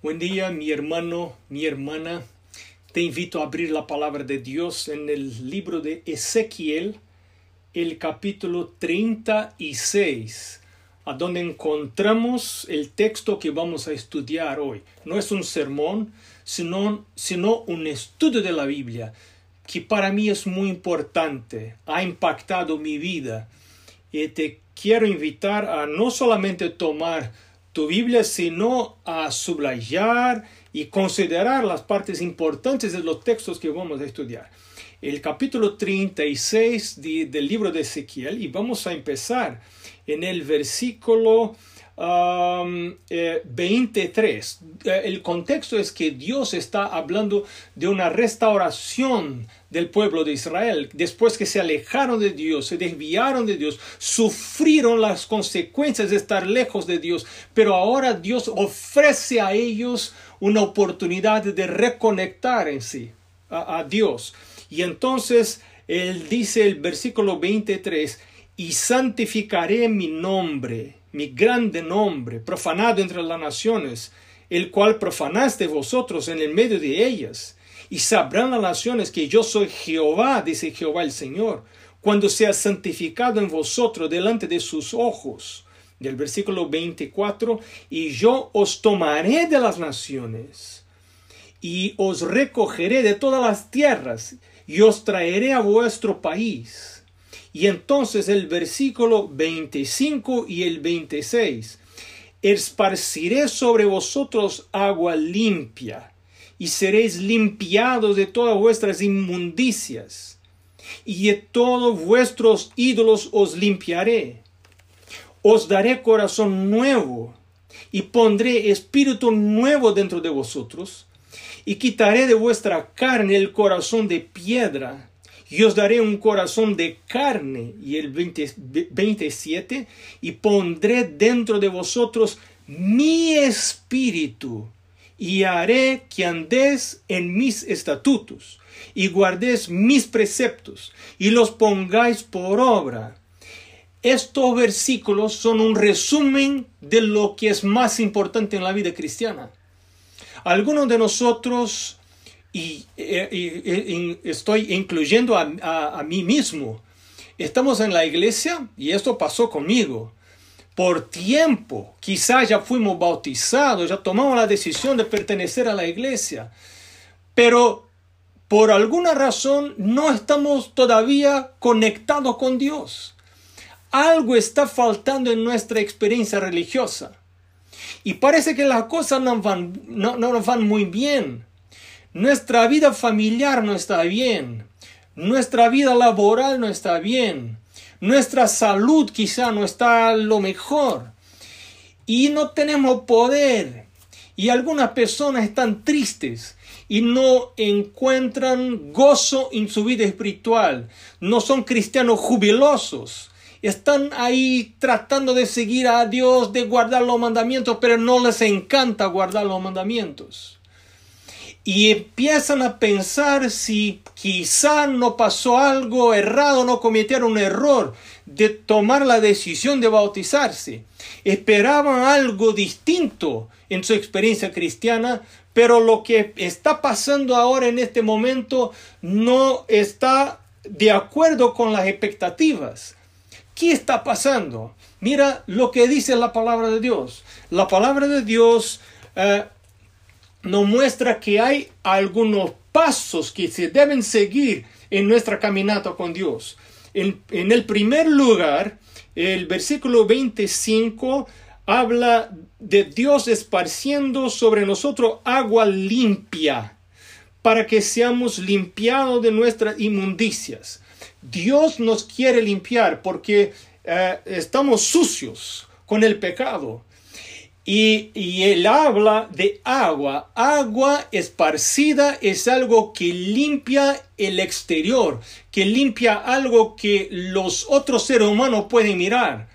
Buen día, mi hermano, mi hermana. Te invito a abrir la palabra de Dios en el libro de Ezequiel, el capítulo 36, a donde encontramos el texto que vamos a estudiar hoy. No es un sermón, sino, sino un estudio de la Biblia, que para mí es muy importante, ha impactado mi vida. Y te quiero invitar a no solamente tomar tu Biblia, sino a subrayar y considerar las partes importantes de los textos que vamos a estudiar. El capítulo 36 del libro de Ezequiel y vamos a empezar en el versículo 23. Eh, eh, el contexto es que Dios está hablando de una restauración del pueblo de Israel. Después que se alejaron de Dios, se desviaron de Dios, sufrieron las consecuencias de estar lejos de Dios. Pero ahora Dios ofrece a ellos una oportunidad de reconectar en sí a, a Dios. Y entonces Él dice el versículo 23, y santificaré mi nombre mi grande nombre, profanado entre las naciones, el cual profanaste vosotros en el medio de ellas. Y sabrán las naciones que yo soy Jehová, dice Jehová el Señor, cuando sea santificado en vosotros delante de sus ojos. Del versículo 24, y yo os tomaré de las naciones, y os recogeré de todas las tierras, y os traeré a vuestro país y entonces el versículo 25 y el 26. Esparciré sobre vosotros agua limpia, y seréis limpiados de todas vuestras inmundicias, y de todos vuestros ídolos os limpiaré. Os daré corazón nuevo, y pondré espíritu nuevo dentro de vosotros, y quitaré de vuestra carne el corazón de piedra, y os daré un corazón de carne, y el 27, y pondré dentro de vosotros mi espíritu, y haré que andéis en mis estatutos, y guardéis mis preceptos, y los pongáis por obra. Estos versículos son un resumen de lo que es más importante en la vida cristiana. Algunos de nosotros y, estoy incluyendo a, mí mismo. Estamos en la iglesia y esto pasó conmigo. Por tiempo, quizás ya fuimos bautizados, ya tomamos la decisión de pertenecer a la iglesia, pero por alguna razón no estamos todavía conectados con Dios. Algo está faltando en nuestra experiencia religiosa. Y parece que las cosas no van, no, no van muy bien. Nuestra vida familiar no está bien. Nuestra vida laboral no está bien. Nuestra salud quizá no está lo mejor. Y no tenemos poder. Y algunas personas están tristes y no encuentran gozo en su vida espiritual. No son cristianos jubilosos. Están ahí tratando de seguir a Dios, de guardar los mandamientos, pero no les encanta guardar los mandamientos y empiezan a pensar si quizá no pasó algo errado, no cometieron un error de tomar la decisión de bautizarse. Esperaban algo distinto en su experiencia cristiana, pero lo que está pasando ahora en este momento no está de acuerdo con las expectativas. ¿Qué está pasando? Mira lo que dice la palabra de Dios. La palabra de Dios eh, nos muestra que hay algunos pasos que se deben seguir en nuestra caminata con Dios. En, el primer lugar, el versículo 25 habla de Dios esparciendo sobre nosotros agua limpia para que seamos limpiados de nuestras inmundicias. Dios nos quiere limpiar porque eh, estamos sucios con el pecado. Y, él habla de agua. Agua esparcida es algo que limpia el exterior, que limpia algo que los otros seres humanos pueden mirar.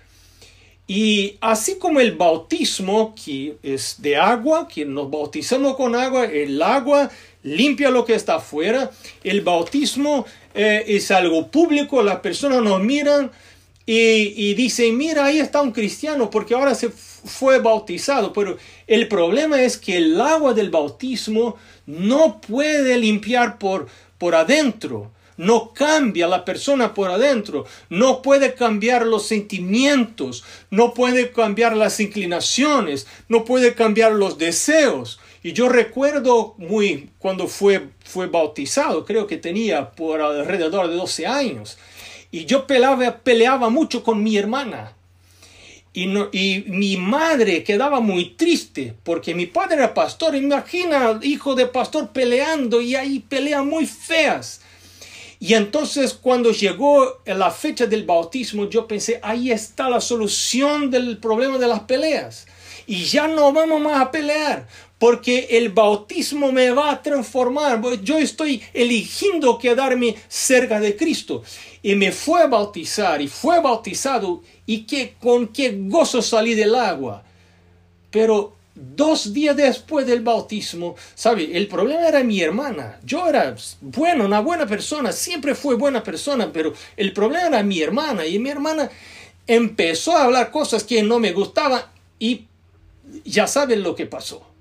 Y así como el bautismo, que es de agua, que nos bautizamos con agua, el agua limpia lo que está afuera, el bautismo eh, es algo público, las personas nos miran y, y dicen, mira, ahí está un cristiano, porque ahora se bautizado, pero el problema es que el agua del bautismo no puede limpiar por, por adentro, no cambia la persona por adentro, no puede cambiar los sentimientos, no puede cambiar las inclinaciones, no puede cambiar los deseos. Y yo recuerdo muy cuando fue, fue bautizado, creo que tenía por alrededor de 12 años, y yo peleaba, peleaba mucho con mi hermana. Y, y, mi madre quedaba muy triste porque mi padre era pastor. Imagina, hijo de pastor peleando y hay peleas muy feas. Y entonces cuando llegó la fecha del bautismo, yo pensé, ahí está la solución del problema de las peleas. Y ya no vamos más a pelear, porque el bautismo me va a transformar. Yo estoy eligiendo quedarme cerca de Cristo. Y me fue a bautizar y fue bautizado y que, con qué gozo salí del agua. Pero dos días después del bautismo, ¿sabe? El problema era mi hermana. Yo era bueno, una buena persona, siempre fue buena persona, pero el problema era mi hermana. Y mi hermana empezó a hablar cosas que no me gustaban y ya saben lo que pasó.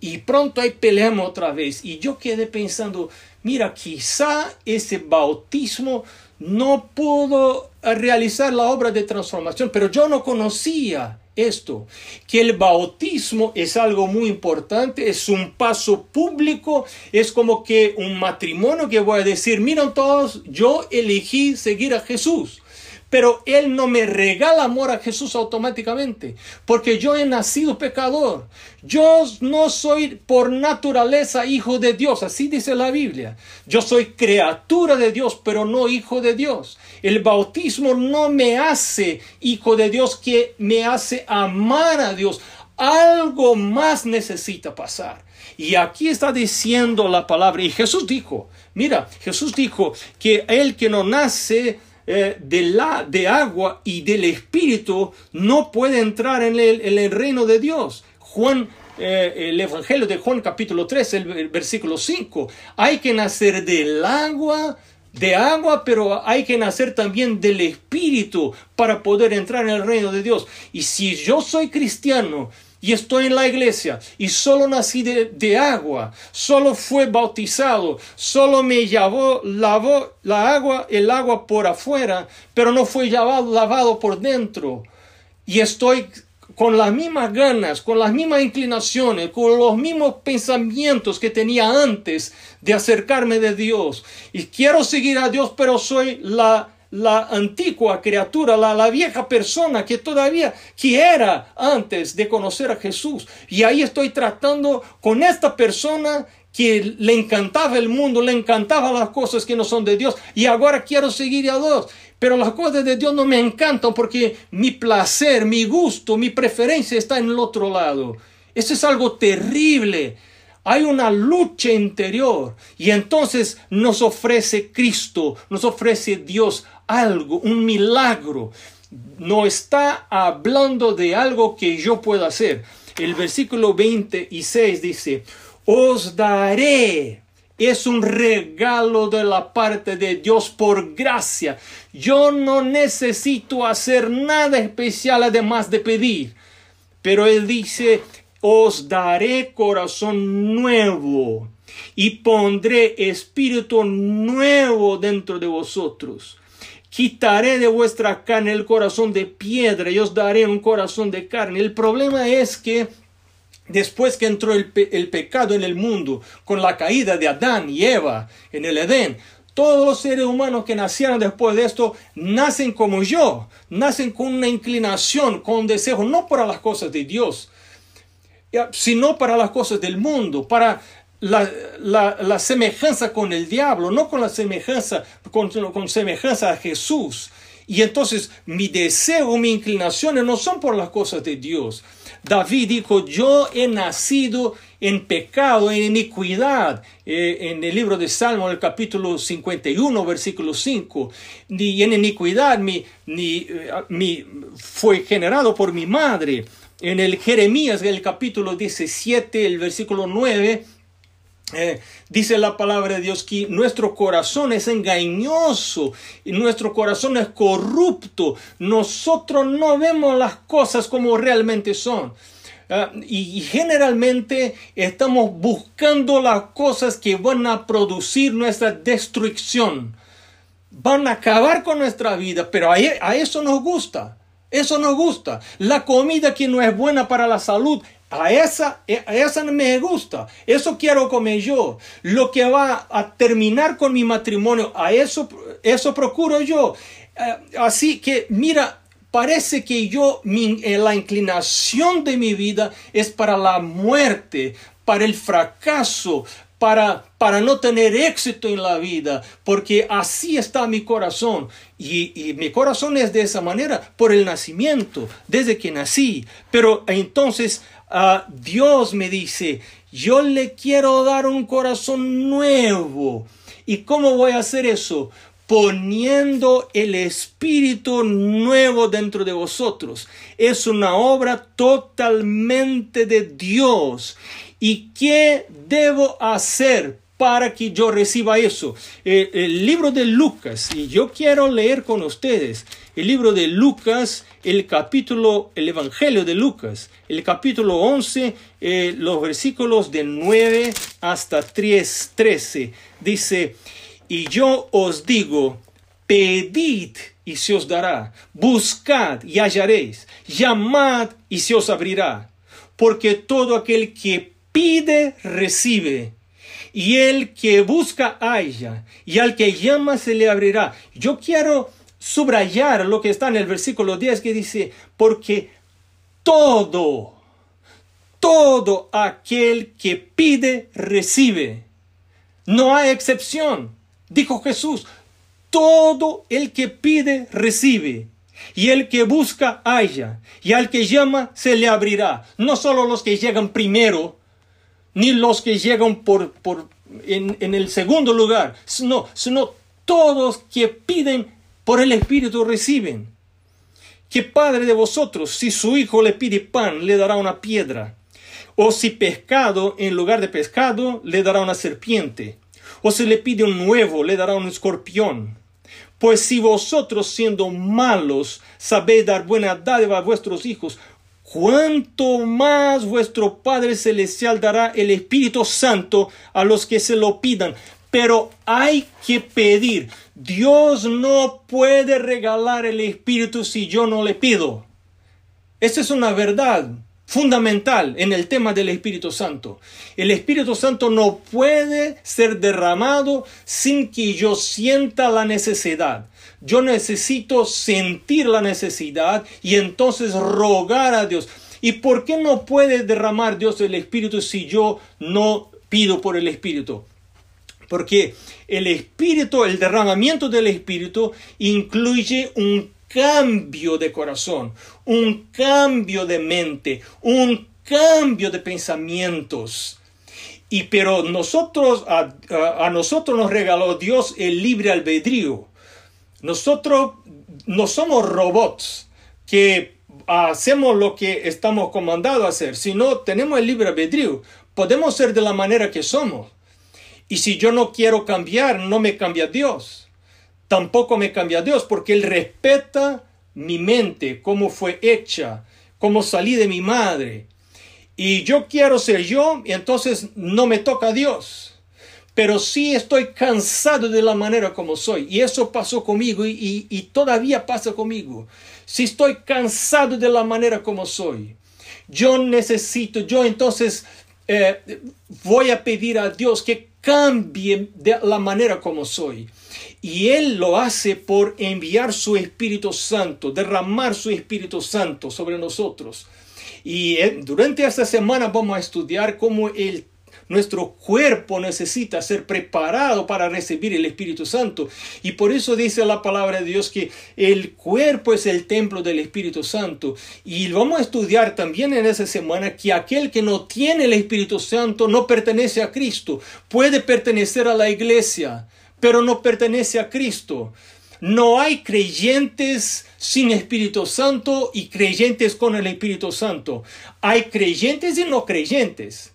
Y pronto ahí peleamos otra vez. Y yo quedé pensando, mira, quizá ese bautismo no pudo realizar la obra de transformación, pero yo no conocía esto, que el bautismo es algo muy importante, es un paso público, es como que un matrimonio que voy a decir, miren todos, yo elegí seguir a Jesús. Pero Él no me regala amor a Jesús automáticamente, porque yo he nacido pecador. Yo no soy por naturaleza hijo de Dios, así dice la Biblia. Yo soy criatura de Dios, pero no hijo de Dios. El bautismo no me hace hijo de Dios, que me hace amar a Dios. Algo más necesita pasar. Y aquí está diciendo la palabra. Y Jesús dijo, mira, Jesús dijo que el que no nace eh, de, la, de agua y del espíritu no puede entrar en el, reino de Dios. Juan eh, el Evangelio de Juan capítulo 3, el, versículo 5. Hay que nacer del agua, de agua, pero hay que nacer también del Espíritu para poder entrar en el reino de Dios. Y si yo soy cristiano y estoy en la iglesia y solo nací de, agua, solo fue bautizado, solo me lavó, lavó la agua, el agua por afuera, pero no fue lavado, lavado por dentro. Y estoy con las mismas ganas, con las mismas inclinaciones, con los mismos pensamientos que tenía antes de acercarme de Dios. Y quiero seguir a Dios, pero soy la la antigua criatura, la, vieja persona que todavía quiera antes de conocer a Jesús. Y ahí estoy tratando con esta persona que le encantaba el mundo, le encantaban las cosas que no son de Dios y ahora quiero seguir a Dios. Pero las cosas de Dios no me encantan porque mi placer, mi gusto, mi preferencia está en el otro lado. Eso es algo terrible. Hay una lucha interior y entonces nos ofrece Cristo, nos ofrece Dios algo, un milagro. No está hablando de algo que yo pueda hacer. El versículo 26 dice, os daré. Es un regalo de la parte de Dios por gracia. Yo no necesito hacer nada especial además de pedir. Pero Él dice, os daré corazón nuevo y pondré espíritu nuevo dentro de vosotros quitaré de vuestra carne el corazón de piedra y os daré un corazón de carne. El problema es que después que entró el, pecado en el mundo, con la caída de Adán y Eva en el Edén, todos los seres humanos que nacieron después de esto nacen como yo, nacen con una inclinación, con un deseo, no para las cosas de Dios, sino para las cosas del mundo, para la, la, semejanza con el diablo, no con la semejanza, con, con semejanza a Jesús. Y entonces mi deseo, mi inclinaciones no son por las cosas de Dios. David dijo, yo he nacido en pecado, en iniquidad, eh, en el libro de Salmo, el capítulo 51, versículo 5, y en iniquidad eh, mi, fue generado por mi madre. En el Jeremías, el capítulo 17, el versículo 9, Eh, dice la palabra de Dios que nuestro corazón es engañoso y nuestro corazón es corrupto. Nosotros no vemos las cosas como realmente son. Ah, y, generalmente estamos buscando las cosas que van a producir nuestra destrucción. Van a acabar con nuestra vida, pero a, a eso nos gusta. Eso nos gusta. La comida que no es buena para la salud, a esa, a esa me gusta. Eso quiero comer yo. Lo que va a terminar con mi matrimonio, a eso, eso procuro yo. Eh, así que, mira, parece que yo, mi, eh, la inclinación de mi vida es para la muerte, para el fracaso, para, para no tener éxito en la vida, porque así está mi corazón. Y, mi corazón es de esa manera por el nacimiento, desde que nací. Pero entonces ah, Dios me dice, yo le quiero dar un corazón nuevo. ¿Y cómo voy a hacer eso? poniendo el espíritu nuevo dentro de vosotros. Es una obra totalmente de Dios. ¿Y qué debo hacer para que yo reciba eso? Eh, el, libro de Lucas, y yo quiero leer con ustedes el libro de Lucas, el capítulo, el Evangelio de Lucas, el capítulo 11, eh, los versículos de 9 hasta 3, 13. Dice, y yo os digo, pedid y se os dará, buscad y hallaréis, llamad y se os abrirá, porque todo aquel que pide, recibe. Y el que busca, halla. Y al que llama, se le abrirá. Yo quiero subrayar lo que está en el versículo 10 que dice, porque todo, todo aquel que pide, recibe. No hay excepción. Dijo Jesús, todo el que pide, recibe. Y el que busca, halla. Y al que llama, se le abrirá. No solo los que llegan primero, ni los que llegan por, por en, en, el segundo lugar, sino, sino todos que piden por el Espíritu reciben. ¿Qué padre de vosotros, si su hijo le pide pan, le dará una piedra? O si pescado, en lugar de pescado, le dará una serpiente? O si le pide un nuevo, le dará un escorpión? Pues si vosotros siendo malos sabéis dar buena dádiva a vuestros hijos, cuánto más vuestro Padre Celestial dará el Espíritu Santo a los que se lo pidan. Pero hay que pedir. Dios no puede regalar el Espíritu si yo no le pido. Esa es una verdad fundamental en el tema del Espíritu Santo. El Espíritu Santo no puede ser derramado sin que yo sienta la necesidad. Yo necesito sentir la necesidad y entonces rogar a Dios. ¿Y por qué no puede derramar Dios el Espíritu si yo no pido por el Espíritu? Porque el Espíritu, el derramamiento del Espíritu incluye un cambio de corazón, un cambio de mente, un cambio de pensamientos. Y pero nosotros, a, a, nosotros nos regaló Dios el libre albedrío. Nosotros no somos robots que hacemos lo que estamos comandados a hacer, sino tenemos el libre albedrío. Podemos ser de la manera que somos. Y si yo no quiero cambiar, no me cambia Dios. Tampoco me cambia Dios, porque Él respeta mi mente, cómo fue hecha, cómo salí de mi madre. Y yo quiero ser yo, y entonces no me toca Dios pero sí estoy cansado de la manera como soy. Y eso pasó conmigo y, todavía pasa conmigo. Si estoy cansado de la manera como soy, yo necesito, yo entonces eh, voy a pedir a Dios que cambie de la manera como soy. Y Él lo hace por enviar su Espíritu Santo, derramar su Espíritu Santo sobre nosotros. Y eh, durante esta semana vamos a estudiar cómo Él nuestro cuerpo necesita ser preparado para recibir el Espíritu Santo. Y por eso dice la palabra de Dios que el cuerpo es el templo del Espíritu Santo. Y vamos a estudiar también en esa semana que aquel que no tiene el Espíritu Santo no pertenece a Cristo. Puede pertenecer a la iglesia, pero no pertenece a Cristo. No hay creyentes sin Espíritu Santo y creyentes con el Espíritu Santo. Hay creyentes y no creyentes.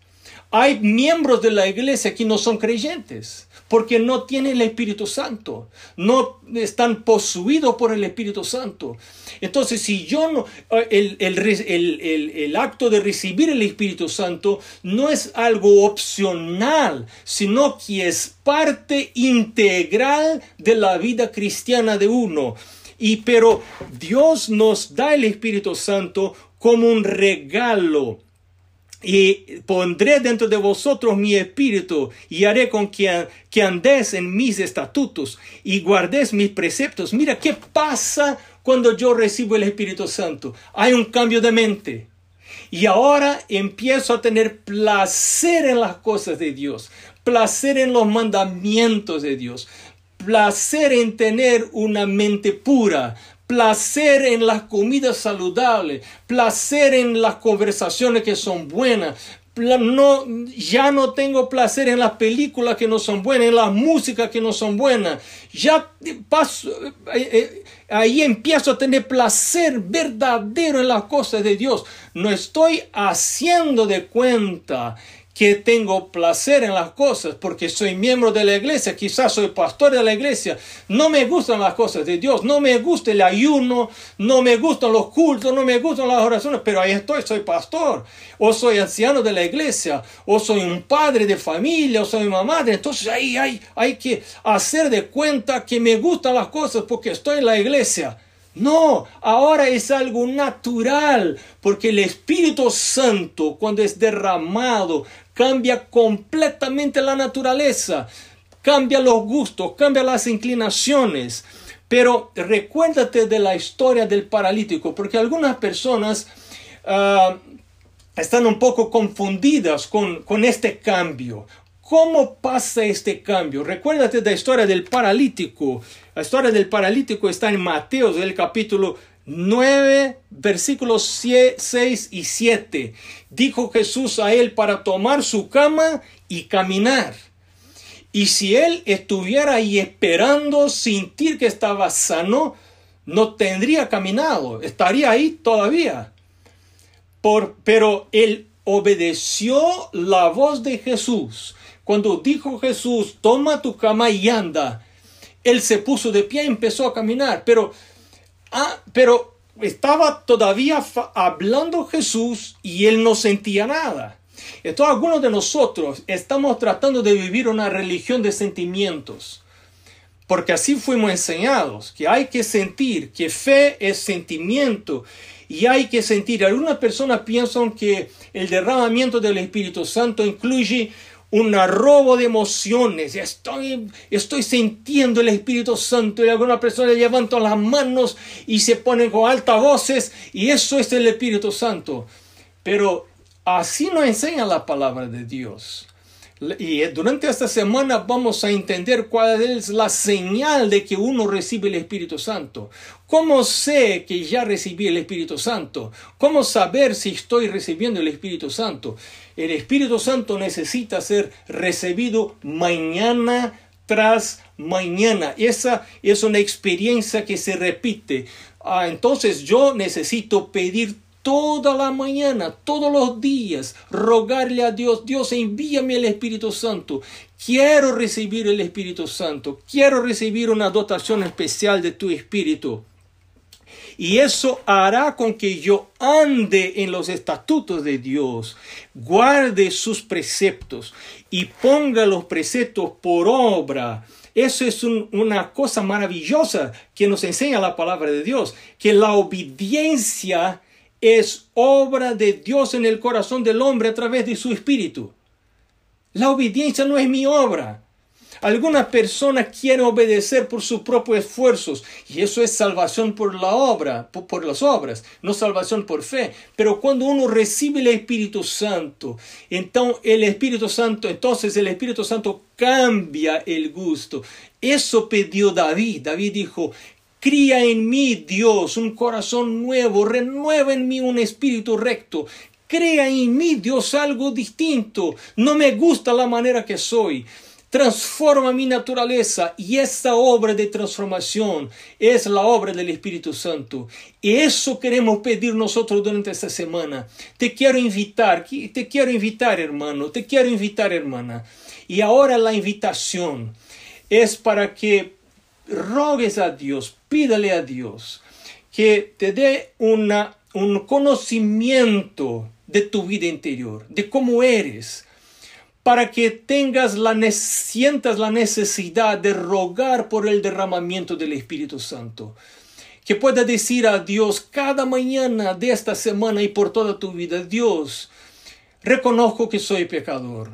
Hay miembros de la iglesia que no son creyentes porque no tienen el Espíritu Santo, no están poseídos por el Espíritu Santo. Entonces, si yo no, el, el, acto de recibir el Espíritu Santo no es algo opcional, sino que es parte integral de la vida cristiana de uno. Y pero Dios nos da el Espíritu Santo como un regalo y pondré dentro de vosotros mi espíritu y haré con que, que andéis en mis estatutos y guardéis mis preceptos. Mira qué pasa cuando yo recibo el Espíritu Santo. Hay un cambio de mente. Y ahora empiezo a tener placer en las cosas de Dios, placer en los mandamientos de Dios, placer en tener una mente pura, placer en las comidas saludables, placer en las conversaciones que son buenas. No, ya no tengo placer en las películas que no son buenas, en las músicas que no son buenas. Ya paso, eh, eh, ahí empiezo a tener placer verdadero en las cosas de Dios. No estoy haciendo de cuenta que tengo placer en las cosas porque soy miembro de la iglesia, quizás soy pastor de la iglesia, no me gustan las cosas de Dios, no me gusta el ayuno, no me gustan los cultos, no me gustan las oraciones, pero ahí estoy, soy pastor, o soy anciano de la iglesia, o soy un padre de familia, o soy una madre, entonces ahí hay, hay que hacer de cuenta que me gustan las cosas porque estoy en la iglesia. No, ahora es algo natural, porque el Espíritu Santo, cuando es derramado, cambia completamente la naturaleza, cambia los gustos, cambia las inclinaciones. Pero recuérdate de la historia del paralítico, porque algunas personas ah, están un poco confundidas con, con este cambio. ¿Cómo pasa este cambio? Recuérdate de la historia del paralítico. La historia del paralítico está en Mateo, del capítulo 9, versículos 6 y 7. Dijo Jesús a él para tomar su cama y caminar. Y si él estuviera ahí esperando, sentir que estaba sano, no tendría caminado, estaría ahí todavía. Por, pero él obedeció la voz de Jesús cuando dijo Jesús, toma tu cama y anda, él se puso de pie y empezó a caminar, pero, ah, pero estaba todavía hablando Jesús y él no sentía nada. Entonces algunos de nosotros estamos tratando de vivir una religión de sentimientos, porque así fuimos enseñados, que hay que sentir, que fe es sentimiento y hay que sentir. Algunas personas piensan que el derramamiento del Espíritu Santo incluye un arrobo de emociones. Estoy, estoy sintiendo el Espíritu Santo y alguna persona levanta las manos y se ponen con altas voces y eso es el Espíritu Santo. Pero así nos enseña la palabra de Dios. Y durante esta semana vamos a entender cuál es la señal de que uno recibe el Espíritu Santo. ¿Cómo sé que ya recibí el Espíritu Santo? ¿Cómo saber si estoy recibiendo el Espíritu Santo? El Espíritu Santo necesita ser recibido mañana tras mañana. Esa es una experiencia que se repite. Ah, entonces yo necesito pedir toda la mañana, todos los días, rogarle a Dios, Dios envíame el Espíritu Santo. Quiero recibir el Espíritu Santo. Quiero recibir una dotación especial de tu Espíritu. Y eso hará con que yo ande en los estatutos de Dios, guarde sus preceptos y ponga los preceptos por obra. Eso es una cosa maravillosa que nos enseña la palabra de Dios, que la obediencia es obra de Dios en el corazón del hombre a través de su espíritu. La obediencia no es mi obra. Algunas personas quieren obedecer por sus propios esfuerzos y eso es salvación por la obra, por, las obras, no salvación por fe. Pero cuando uno recibe el Espíritu Santo, entonces el Espíritu Santo, entonces el Espíritu Santo cambia el gusto. Eso pidió David. David dijo, Cría en mí, Dios, un corazón nuevo, renueva en mí un espíritu recto. Crea en mí, Dios, algo distinto. No me gusta la manera que soy. transforma mi naturaleza y esta obra de transformación es la obra del Espíritu Santo. Y eso queremos pedir nosotros durante esta semana. Te quiero invitar, te quiero invitar hermano, te quiero invitar hermana. Y ahora la invitación es para que rogues a Dios, pídale a Dios que te dé una, un conocimiento de tu vida interior, de cómo eres, para que tengas la, sientas la necesidad de rogar por el derramamiento del Espíritu Santo. Que pueda decir a Dios cada mañana de esta semana y por toda tu vida, Dios, reconozco que soy pecador.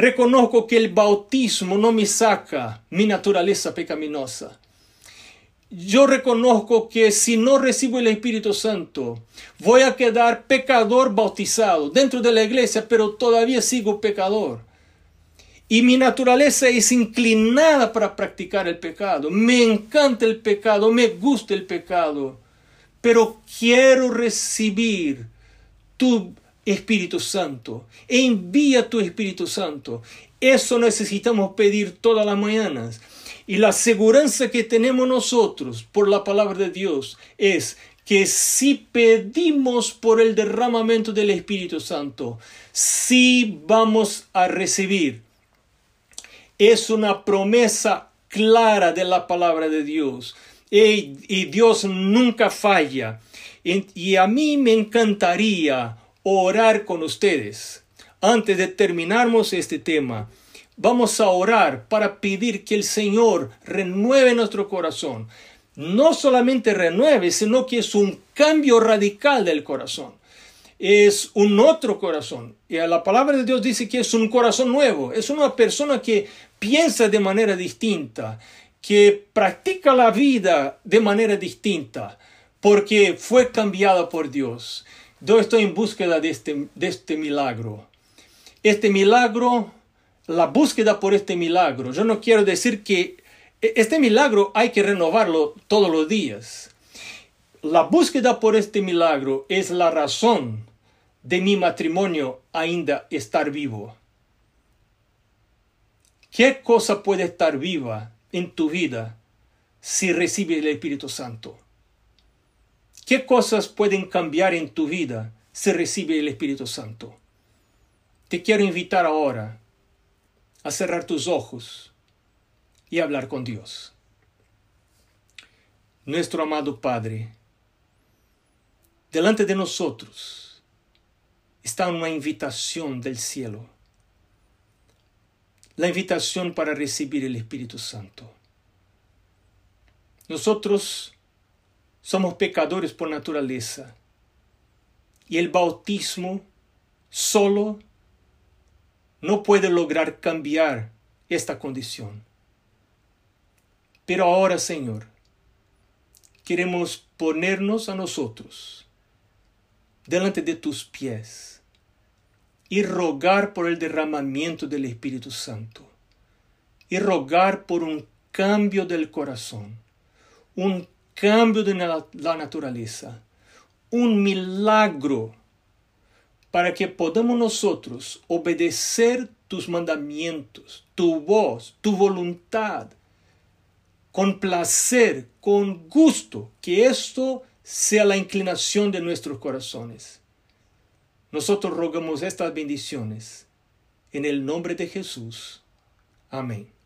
Reconozco que el bautismo no me saca mi naturaleza pecaminosa. Yo reconozco que si no recibo el Espíritu Santo, voy a quedar pecador bautizado dentro de la iglesia, pero todavía sigo pecador. Y mi naturaleza es inclinada para practicar el pecado. Me encanta el pecado, me gusta el pecado, pero quiero recibir tu Espíritu Santo. Envía tu Espíritu Santo. Eso necesitamos pedir todas las mañanas. Y la seguridad que tenemos nosotros por la palabra de Dios es que si pedimos por el derramamiento del Espíritu Santo, si vamos a recibir. Es una promesa clara de la palabra de Dios. Y, Dios nunca falla. y a mí me encantaría orar con ustedes. Antes de terminarmos este tema, vamos a orar para pedir que el Señor renueve nuestro corazón. No solamente renueve, sino que es un cambio radical del corazón. Es un otro corazón. Y la palabra de Dios dice que es un corazón nuevo. Es una persona que piensa de manera distinta, que practica la vida de manera distinta, porque fue cambiada por Dios. Yo estoy en búsqueda de este, de este milagro. Este milagro la búsqueda por este milagro. Yo no quiero decir que e, este milagro hay que renovarlo todos los días. La búsqueda por este milagro es la razón de mi matrimonio ainda estar vivo. ¿Qué cosa puede estar viva en tu vida si recibes el Espíritu Santo? ¿Qué cosas pueden cambiar en tu vida si recibes el Espíritu Santo? Te quiero invitar ahora a cerrar tus ojos y hablar con Dios. Nuestro amado Padre, delante de nosotros está una invitación del cielo, la invitación para recibir el Espíritu Santo. Nosotros somos pecadores por naturaleza y el bautismo solo no puede lograr cambiar esta condición. Pero ahora, Señor, queremos ponernos a nosotros delante de tus pies y rogar por el derramamiento del Espíritu Santo y rogar por un cambio del corazón, un cambio de la naturaleza, un milagro para que podamos nosotros obedecer tus mandamientos, tu voz, tu voluntad, con placer, con gusto, que esto sea la inclinación de nuestros corazones. Nosotros rogamos estas bendiciones en el nombre de Jesús. Amén.